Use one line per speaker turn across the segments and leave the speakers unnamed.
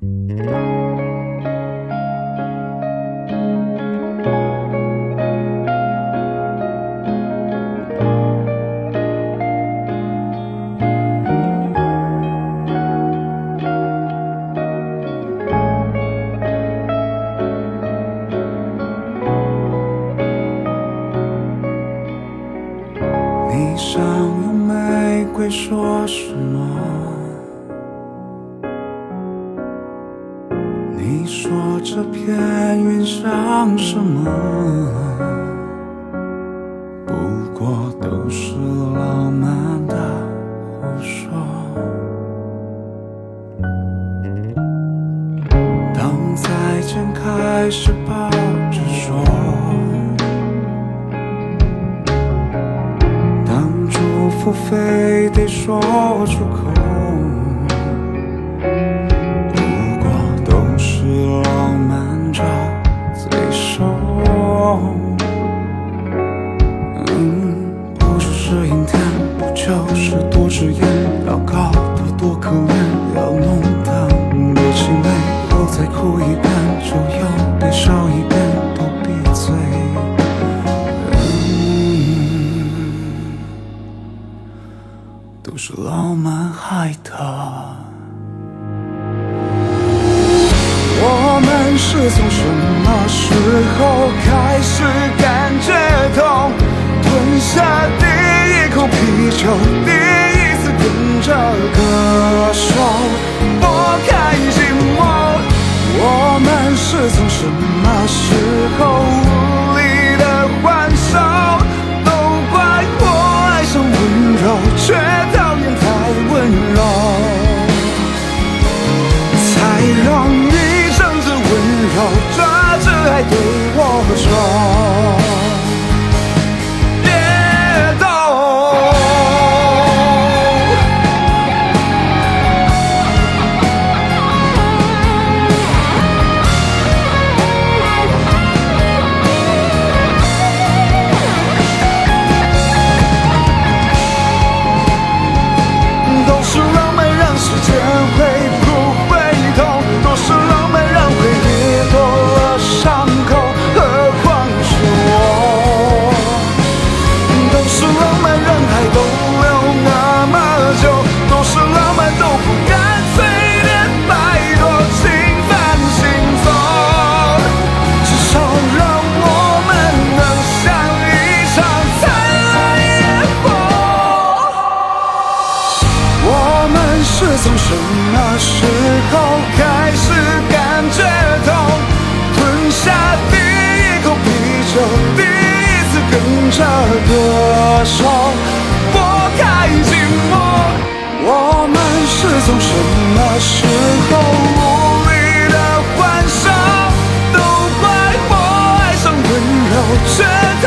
你想用玫瑰说什么？你说这片云像什么？不过都是浪漫的胡说。当再见开始抱着说。当祝福非得说出口，都是浪漫害的。我们是从什么时候开始感觉痛？吞下第一口啤酒，我这歌手拨开寂寞。我们是从什么时候无力的还手？都怪我爱上温柔，却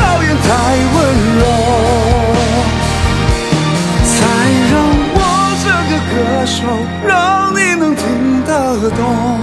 讨厌太温柔。才让我这个歌手，让你能听得懂。